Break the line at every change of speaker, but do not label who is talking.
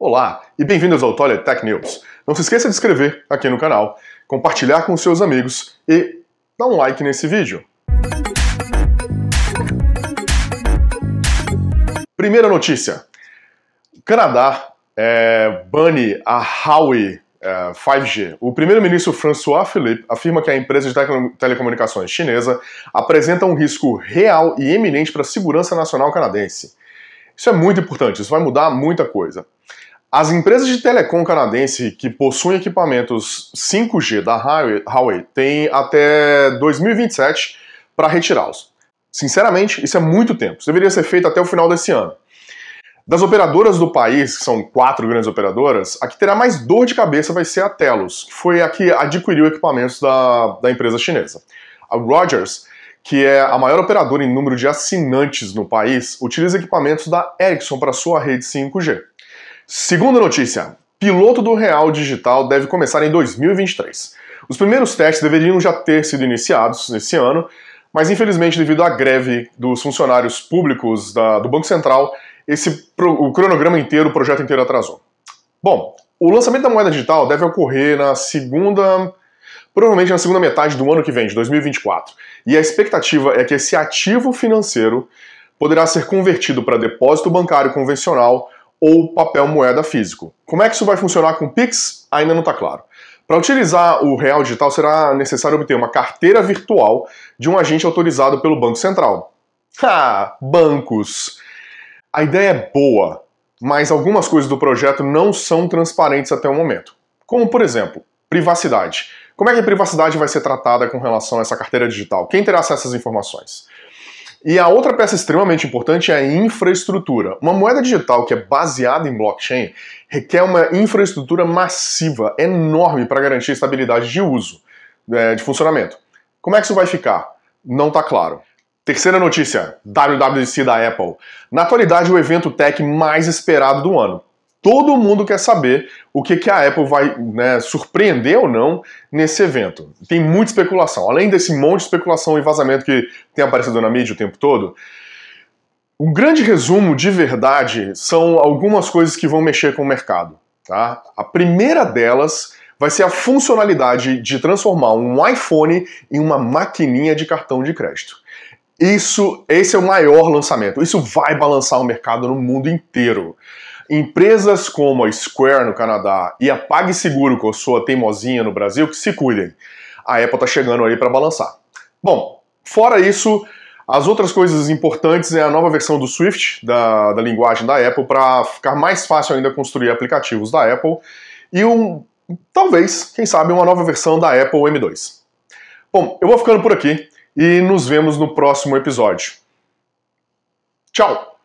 Olá e bem-vindos ao Toilet Tech News. Não se esqueça de inscrever aqui no canal, compartilhar com seus amigos e dar um like nesse vídeo. Primeira notícia: o Canadá é, bane a Huawei é, 5G. O primeiro-ministro François Philippe afirma que a empresa de tele telecomunicações chinesa apresenta um risco real e eminente para a segurança nacional canadense. Isso é muito importante, isso vai mudar muita coisa. As empresas de telecom canadense que possuem equipamentos 5G da Huawei têm até 2027 para retirá-los. Sinceramente, isso é muito tempo. Isso deveria ser feito até o final desse ano. Das operadoras do país, que são quatro grandes operadoras, a que terá mais dor de cabeça vai ser a Telos, que foi a que adquiriu equipamentos da, da empresa chinesa. A Rogers, que é a maior operadora em número de assinantes no país, utiliza equipamentos da Ericsson para sua rede 5G. Segunda notícia: piloto do Real Digital deve começar em 2023. Os primeiros testes deveriam já ter sido iniciados nesse ano, mas infelizmente, devido à greve dos funcionários públicos da, do Banco Central, esse o cronograma inteiro, o projeto inteiro atrasou. Bom, o lançamento da moeda digital deve ocorrer na segunda, provavelmente na segunda metade do ano que vem, de 2024. E a expectativa é que esse ativo financeiro poderá ser convertido para depósito bancário convencional ou papel moeda físico. Como é que isso vai funcionar com Pix? Ainda não está claro. Para utilizar o real digital será necessário obter uma carteira virtual de um agente autorizado pelo Banco Central. Ah, bancos! A ideia é boa, mas algumas coisas do projeto não são transparentes até o momento. Como, por exemplo, privacidade. Como é que a privacidade vai ser tratada com relação a essa carteira digital? Quem terá acesso essas informações? E a outra peça extremamente importante é a infraestrutura. Uma moeda digital que é baseada em blockchain requer uma infraestrutura massiva, enorme, para garantir estabilidade de uso, é, de funcionamento. Como é que isso vai ficar? Não está claro. Terceira notícia: WWDC da Apple. Na atualidade, o evento tech mais esperado do ano. Todo mundo quer saber o que, que a Apple vai né, surpreender ou não nesse evento. Tem muita especulação. Além desse monte de especulação e vazamento que tem aparecido na mídia o tempo todo, o grande resumo de verdade são algumas coisas que vão mexer com o mercado. Tá? A primeira delas vai ser a funcionalidade de transformar um iPhone em uma maquininha de cartão de crédito. Isso, esse é o maior lançamento. Isso vai balançar o mercado no mundo inteiro. Empresas como a Square no Canadá e a PagSeguro, com a sua teimosinha no Brasil, que se cuidem. A Apple está chegando aí para balançar. Bom, fora isso, as outras coisas importantes é a nova versão do Swift, da, da linguagem da Apple, para ficar mais fácil ainda construir aplicativos da Apple. E um, talvez, quem sabe, uma nova versão da Apple M2. Bom, eu vou ficando por aqui e nos vemos no próximo episódio. Tchau!